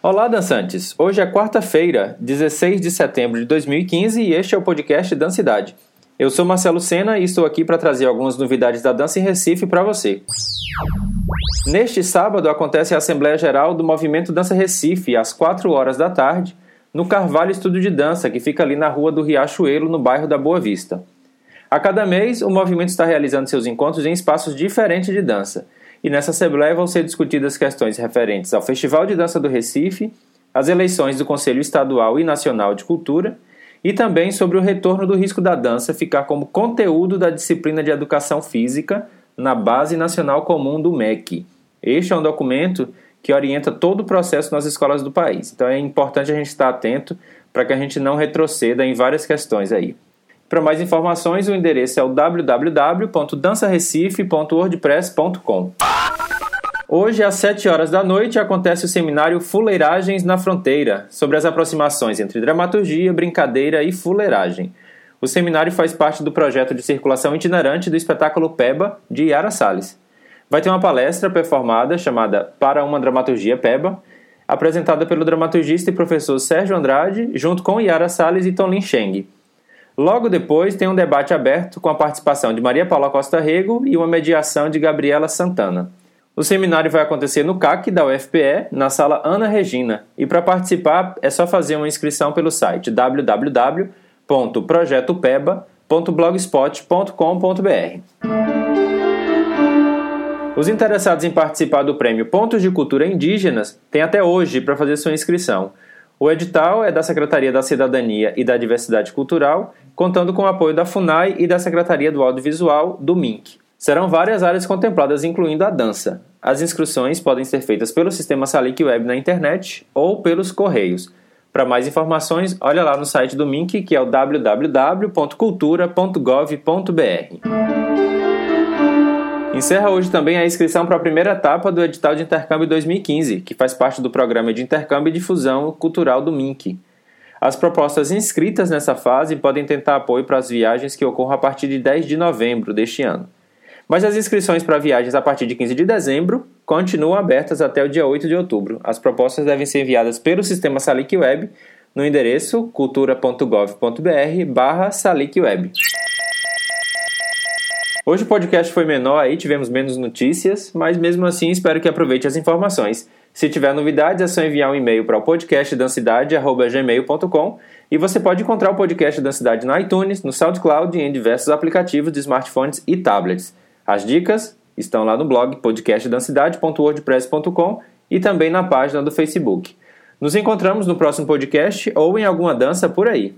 Olá, dançantes! Hoje é quarta-feira, 16 de setembro de 2015 e este é o podcast Dancidade. Eu sou Marcelo Sena e estou aqui para trazer algumas novidades da dança em Recife para você. Neste sábado acontece a Assembleia Geral do Movimento Dança Recife, às 4 horas da tarde, no Carvalho Estúdio de Dança, que fica ali na rua do Riachuelo, no bairro da Boa Vista. A cada mês, o movimento está realizando seus encontros em espaços diferentes de dança e nessa Assembleia vão ser discutidas questões referentes ao Festival de Dança do Recife, as eleições do Conselho Estadual e Nacional de Cultura e também sobre o retorno do risco da dança ficar como conteúdo da disciplina de Educação Física na Base Nacional Comum do MEC. Este é um documento que orienta todo o processo nas escolas do país. Então é importante a gente estar atento para que a gente não retroceda em várias questões aí. Para mais informações, o endereço é o www.dançarecife.wordpress.com. Hoje, às 7 horas da noite, acontece o seminário Fuleiragens na Fronteira, sobre as aproximações entre dramaturgia, brincadeira e fuleiragem. O seminário faz parte do projeto de circulação itinerante do espetáculo Peba, de Yara Salles. Vai ter uma palestra performada chamada Para uma Dramaturgia Peba, apresentada pelo dramaturgista e professor Sérgio Andrade, junto com Yara Salles e Tom Lin Sheng. Logo depois tem um debate aberto com a participação de Maria Paula Costa Rego e uma mediação de Gabriela Santana. O seminário vai acontecer no CAC da UFPE, na sala Ana Regina, e para participar é só fazer uma inscrição pelo site www.projetopeba.blogspot.com.br. Os interessados em participar do prêmio Pontos de Cultura Indígenas têm até hoje para fazer sua inscrição. O edital é da Secretaria da Cidadania e da Diversidade Cultural, contando com o apoio da FUNAI e da Secretaria do Audiovisual, do MINC. Serão várias áreas contempladas, incluindo a dança. As inscrições podem ser feitas pelo sistema Salic Web na internet ou pelos correios. Para mais informações, olha lá no site do MINC, que é o www.cultura.gov.br. Encerra hoje também a inscrição para a primeira etapa do edital de intercâmbio 2015, que faz parte do programa de intercâmbio e difusão cultural do MINC. As propostas inscritas nessa fase podem tentar apoio para as viagens que ocorram a partir de 10 de novembro deste ano. Mas as inscrições para viagens a partir de 15 de dezembro continuam abertas até o dia 8 de outubro. As propostas devem ser enviadas pelo sistema Salic Web no endereço cultura.gov.br barra. Hoje o podcast foi menor aí, tivemos menos notícias, mas mesmo assim espero que aproveite as informações. Se tiver novidades, é só enviar um e-mail para o podcastdancidade.gmail.com e você pode encontrar o podcast Dancidade no iTunes, no SoundCloud e em diversos aplicativos de smartphones e tablets. As dicas estão lá no blog podcastdancidade.wordpress.com e também na página do Facebook. Nos encontramos no próximo podcast ou em alguma dança por aí.